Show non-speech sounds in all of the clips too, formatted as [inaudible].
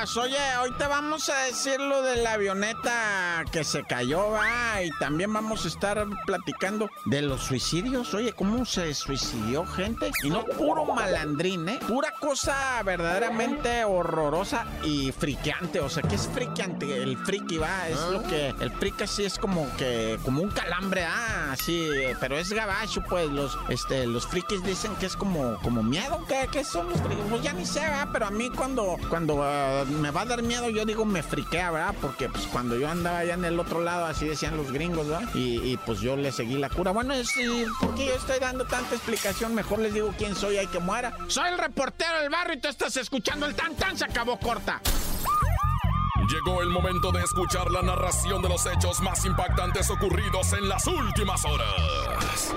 Oye, hoy te vamos a decir lo de la avioneta que se cayó, va, y también vamos a estar platicando de los suicidios. Oye, ¿cómo se suicidió gente? Y no puro malandrín, ¿eh? Pura cosa verdaderamente horrorosa y friqueante. O sea, ¿qué es friqueante? El friki, va, es lo que... El friki sí es como que... Como un calambre, ah, sí, pero es gabacho, pues. Los, este, los frikis dicen que es como, como miedo. ¿Qué, qué son los frikis? Pues ya ni sé, ¿verdad? Pero a mí cuando, cuando ah, me va a dar miedo, yo digo me friquea, ¿verdad? Porque pues cuando yo andaba allá en el otro lado, así decían los gringos, ¿verdad? Y, pues yo le seguí la cura. Bueno, es sí, porque yo estoy dando tanta explicación, mejor les digo quién soy, hay que muera. Soy el reportero del barrio y tú estás escuchando el tan tan, se acabó corta. Llegó el momento de escuchar la narración de los hechos más impactantes ocurridos en las últimas horas.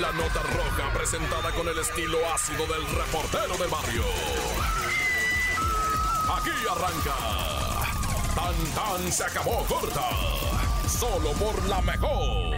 La nota roja presentada con el estilo ácido del reportero del barrio. Aquí arranca. Tan tan se acabó corta. Solo por la mejor.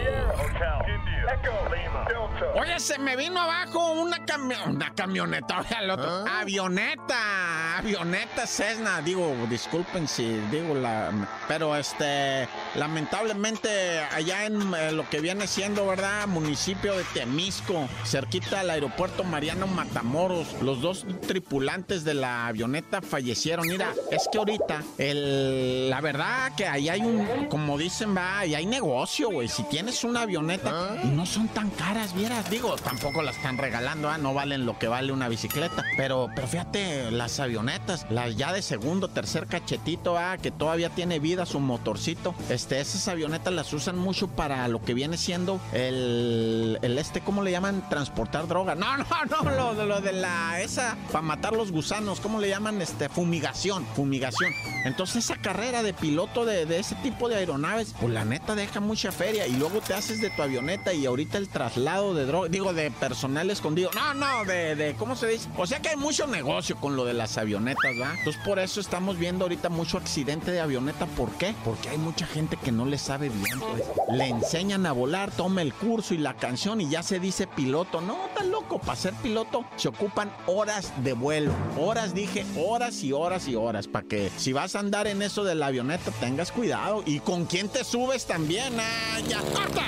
Oye, se me vino abajo una, cami- una camioneta, [laughs] oye, al otro. Avioneta, avioneta Cessna. Digo, disculpen si digo la. Pero este, lamentablemente, allá en eh, lo que viene siendo, ¿verdad? Municipio de Temisco, cerquita del aeropuerto Mariano Matamoros, los dos tripulantes de la avioneta fallecieron. Mira, es que ahorita, el, la verdad que ahí hay un, como dicen, va, ahí hay negocio, güey. Si tienes una avioneta y no son tan caras, Digo, tampoco las están regalando, ¿ah? no valen lo que vale una bicicleta. Pero, pero fíjate, las avionetas, las ya de segundo, tercer cachetito, ah, que todavía tiene vida su motorcito. Este, esas avionetas las usan mucho para lo que viene siendo el, el este, ¿cómo le llaman? Transportar droga. No, no, no, lo, de- lo de la, esa, para matar los gusanos, ¿cómo le llaman? Este, fumigación, fumigación. Entonces esa carrera de piloto de, de ese tipo de aeronaves, pues la neta deja mucha feria y luego te haces de tu avioneta y ahorita el traslado de droga, digo, de personal escondido. No, no, de, de, ¿cómo se dice? O sea que hay mucho negocio con lo de las avionetas, ¿va? Entonces por eso estamos viendo ahorita mucho accidente de avioneta. ¿Por qué? Porque hay mucha gente que no le sabe bien, pues. Le enseñan a volar, toma el curso y la canción y ya se dice piloto. No, tan loco, para ser piloto se ocupan horas de vuelo. Horas, dije, horas y horas y horas. Para que si vas a andar en eso de la avioneta tengas cuidado. Y con quién te subes también. Ah, ya, corta.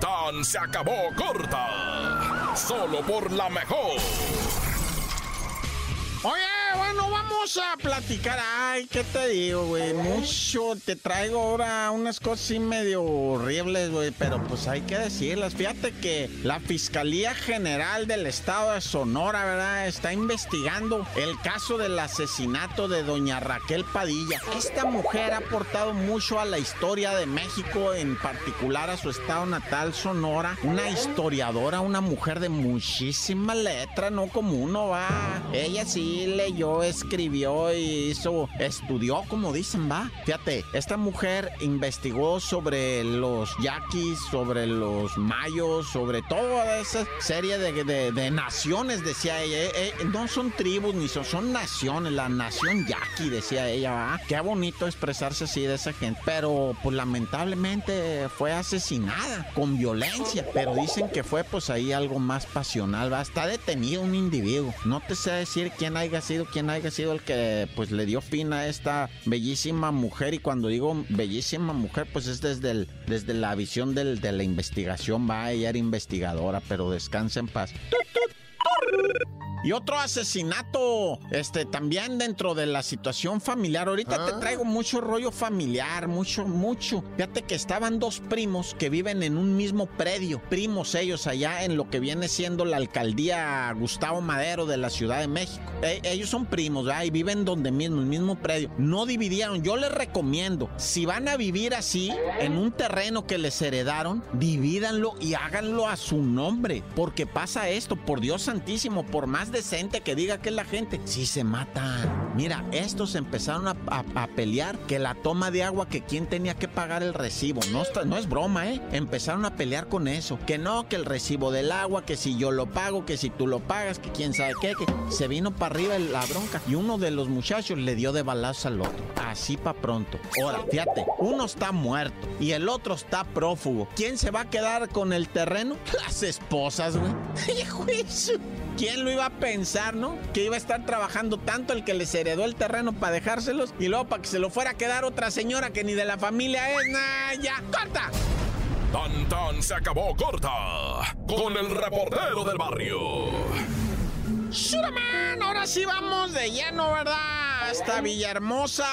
Tan se acabó corta. Solo por la mejor. Oye, bueno, vamos a platicar. Ay, ¿qué te digo, güey? Mucho. Te traigo ahora unas cosas así medio horribles, güey, pero pues hay que decirlas. Fíjate que la Fiscalía General del Estado de Sonora, ¿verdad? Está investigando el caso del asesinato de doña Raquel Padilla. Esta mujer ha aportado mucho a la historia de México, en particular a su estado natal, Sonora. Una historiadora, una mujer de muchísima letra, no como uno va. Ella sí leyó, escribió y hizo, estudió, como dicen, va. Fíjate, esta mujer investigó sobre los yaquis, sobre los mayos, sobre toda esa serie de, de- de naciones, decía ella. Eh, eh, no son tribus ni son, son naciones, la nación yaqui, decía ella, va. Qué bonito expresarse así de esa gente. Pero, pues lamentablemente fue asesinada con violencia. Pero dicen que fue, pues ahí algo más pasional, va. Está detenido un individuo. No te sé decir quién haya sido, quién haya sido el que, pues le dio fin a esta bellísima mujer. Y cuando digo bellísima mujer, pues es desde, el, desde la visión del, de la investigación, va. Ella era investigadora, pero descansa en paz. Y otro asesinato, este, también dentro de la situación familiar. Ahorita te traigo mucho rollo familiar, mucho, mucho. Fíjate que estaban dos primos que viven en un mismo predio, primos ellos allá en lo que viene siendo la alcaldía Gustavo Madero de la Ciudad de México. E- ellos son primos, ¿verdad? Y viven donde mismo, el mismo predio. No dividieron. Yo les recomiendo, si van a vivir así, en un terreno que les heredaron, divídanlo y háganlo a su nombre. Porque pasa esto, por Dios santísimo, por más decente que diga que es la gente. Sí se matan. Mira, estos empezaron a, pelear que la toma de agua, que quién tenía que pagar el recibo. No, no es broma, ¿eh? Empezaron a pelear con eso. Que no, que el recibo del agua, que si yo lo pago, que si tú lo pagas, que quién sabe qué, que se vino para arriba la bronca. Y uno de los muchachos le dio de balazo al otro. Así para pronto. Ahora, fíjate, uno está muerto y el otro está prófugo. ¿Quién se va a quedar con el terreno? [laughs] Las esposas, güey. [laughs] ¿Quién lo iba a pensar, no? Que iba a estar trabajando tanto el que les heredó el terreno para dejárselos y luego para que se lo fuera a quedar otra señora que ni de la familia es. Nah, ya, corta. Tan tan se acabó corta con el reportero del barrio. ¡Shuraman! Ahora sí vamos de lleno, ¿verdad? Hasta Villahermosa.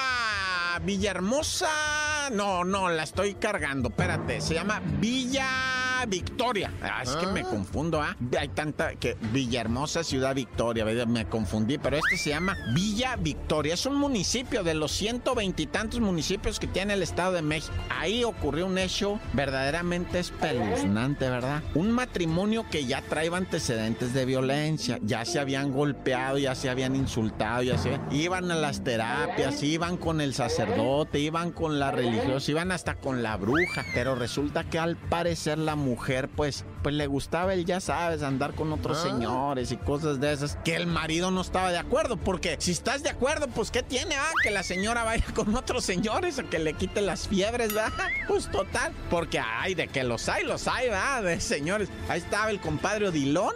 Villahermosa. No, no, la estoy cargando. Espérate, se llama Villa. Victoria. Ah, es que me ah. confundo, ¿ah? Hay tanta que Villahermosa, Ciudad Victoria, me confundí, pero este se llama Villa Victoria. Es un municipio de los ciento veintitantos municipios que tiene el Estado de México. Ahí ocurrió un hecho verdaderamente espeluznante, ¿verdad? Un matrimonio que ya traía antecedentes de violencia, ya se habían golpeado, ya se habían insultado, ya se iban a las terapias, iban con el sacerdote, iban con la religiosa, iban hasta con la bruja, pero resulta que al parecer la mujer mujer, pues, pues le gustaba él, ya sabes, andar con otros ah. señores y cosas de esas, que el marido no estaba de acuerdo, porque si estás de acuerdo, pues, ¿qué tiene? Ah, que la señora vaya [laughs] con otros señores o que le quite las fiebres, ¿verdad? [laughs] Pues total, porque ay, de que los hay, los hay, ¿verdad? De señores. Ahí estaba el compadre Odilón,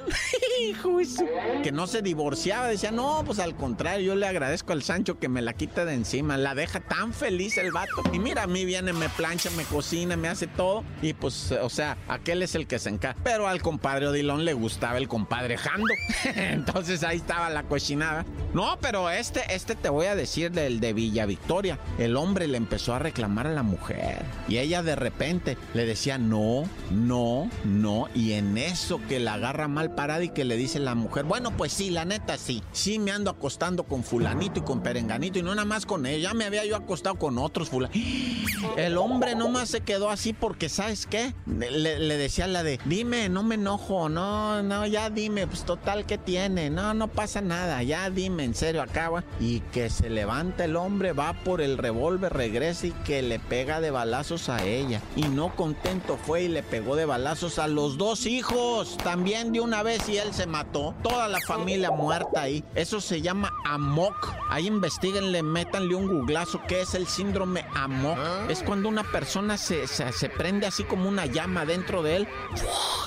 [laughs] que no se divorciaba, decía, no, pues al contrario, yo le agradezco al Sancho que me la quite de encima, la deja tan feliz el vato. Y mira, a mí viene, me plancha, me cocina, me hace todo, y pues, o sea, aquel es el que se encarga. Pero al compadre Odilon le gustaba el compadre Jando. [laughs] Entonces ahí estaba la cochinada. No, pero este, este te voy a decir del de Villa Victoria. El hombre le empezó a reclamar a la mujer. Y ella de repente le decía no, no, no. Y en eso que la agarra mal parada y que le dice la mujer, bueno, pues sí, la neta sí. Sí me ando acostando con fulanito y con perenganito y no nada más con ella. Me había yo acostado con otros fulanitos. [gasps] El hombre nomás se quedó así porque, ¿sabes qué? Le decía la de, dime, no me enojo, no, no, ya dime, pues total, ¿qué tiene? No, no pasa nada, ya dime, en serio, acaba. Y que se levanta el hombre, va por el revólver, regresa y que le pega de balazos a ella. Y no contento fue y le pegó de balazos a los dos hijos, también de una vez y él se mató. Toda la familia muerta ahí. Eso se llama amok. Ahí investiguenle, métanle un googlazo, ¿qué es el síndrome amok? ¿Ah? Es cuando una persona se, se, se prende así como una llama dentro de él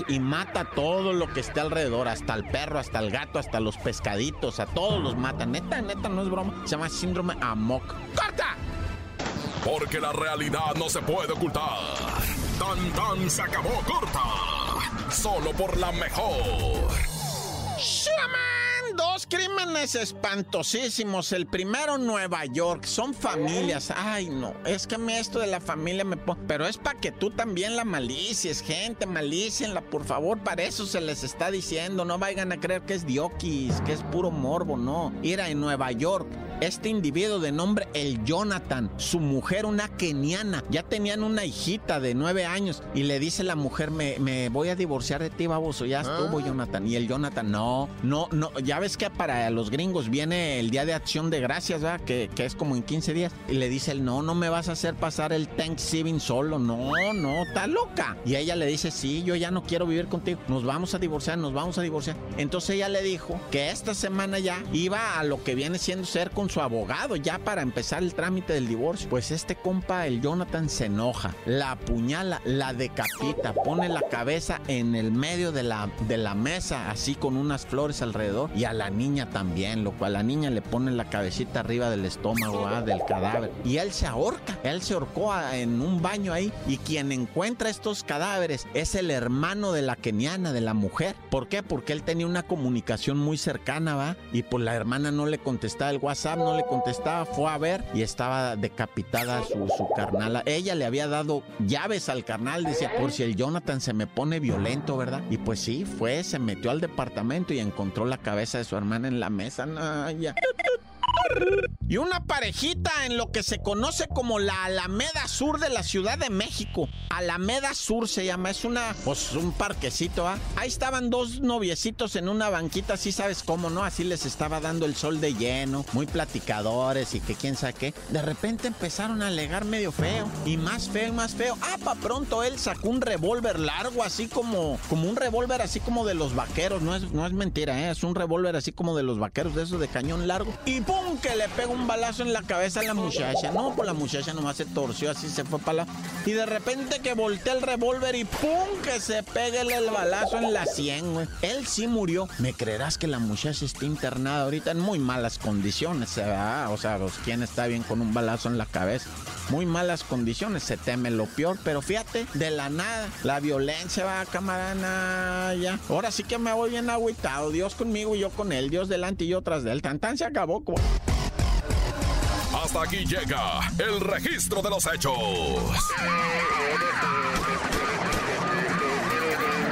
y mata todo lo que esté alrededor, hasta el perro, hasta el gato, hasta los pescaditos, a todos los mata. Neta, neta, no es broma. Se llama síndrome Amok. ¡Corta! Porque la realidad no se puede ocultar. Tan tan se acabó corta. Solo por la mejor. Dos crímenes espantosísimos. El primero, Nueva York. Son familias. Ay, no. Es que me esto de la familia me pone. Pero es para que tú también la malicies, gente. Malicienla, por favor. Para eso se les está diciendo. No vayan a creer que es diokis, que es puro morbo. No. Ir en Nueva York este individuo de nombre el Jonathan, su mujer una keniana, ya tenían una hijita de nueve años y le dice la mujer, me, me voy a divorciar de ti, baboso, ya estuvo ah. Jonathan. Y el Jonathan, no, no, no, ya ves que para los gringos viene el Día de Acción de Gracias, ¿verdad? Que, que es como en 15 días. Y le dice él, no, no me vas a hacer pasar el Thanksgiving solo, no, no, está loca. Y ella le dice, sí, yo ya no quiero vivir contigo, nos vamos a divorciar, nos vamos a divorciar. Entonces ella le dijo que esta semana ya iba a lo que viene siendo ser con su abogado ya para empezar el trámite del divorcio. Pues este compa, el Jonathan, se enoja, la apuñala, la decapita, pone la cabeza en el medio de la, de la mesa, así con unas flores alrededor, y a la niña también, lo cual la niña le pone la cabecita arriba del estómago, ah, del cadáver, y él se ahorca, él se ahorcó en un baño ahí, y quien encuentra estos cadáveres es el hermano de la keniana, de la mujer. ¿Por qué? Porque él tenía una comunicación muy cercana, va, y pues la hermana no le contestaba el WhatsApp, no le contestaba, fue a ver y estaba decapitada su, su carnal. Ella le había dado llaves al carnal, decía, por si el Jonathan se me pone violento, ¿verdad? Y pues sí, fue, se metió al departamento y encontró la cabeza de su hermana en la mesa. No, ya. Y una parejita en lo que se conoce como la Alameda Sur de la Ciudad de México. Alameda Sur se llama, es una, pues un parquecito, ¿ah? Ahí estaban dos noviecitos en una banquita, así sabes cómo, ¿no? Así les estaba dando el sol de lleno, muy platicadores y que quién sabe qué. De repente empezaron a alegar medio feo, y más feo y más feo. Ah, pa' pronto él sacó un revólver largo, así como, como un revólver así como de los vaqueros, no es, no es mentira, ¿eh? Es un revólver así como de los vaqueros, de esos de cañón largo. Y ¡pum! que le pega un balazo en la cabeza a la muchacha. No, pues la muchacha nomás se torció, así se fue para la... Y de repente que voltea el revólver y ¡pum! que se pegue el balazo en la sien, güey. Él sí murió. ¿Me creerás que la muchacha está internada ahorita en muy malas condiciones, ¿verdad? O sea, pues, ¿quién está bien con un balazo en la cabeza? Muy malas condiciones, se teme lo peor, pero fíjate, de la nada, la violencia va, camarana, ya. Ahora sí que me voy bien agüitado, Dios conmigo y yo con él, Dios delante y yo tras de él. Tan se acabó. Aquí llega el registro de los hechos.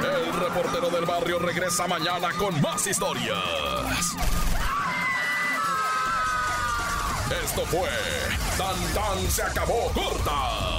El reportero del barrio regresa mañana con más historias. Esto fue Tan Tan se acabó corta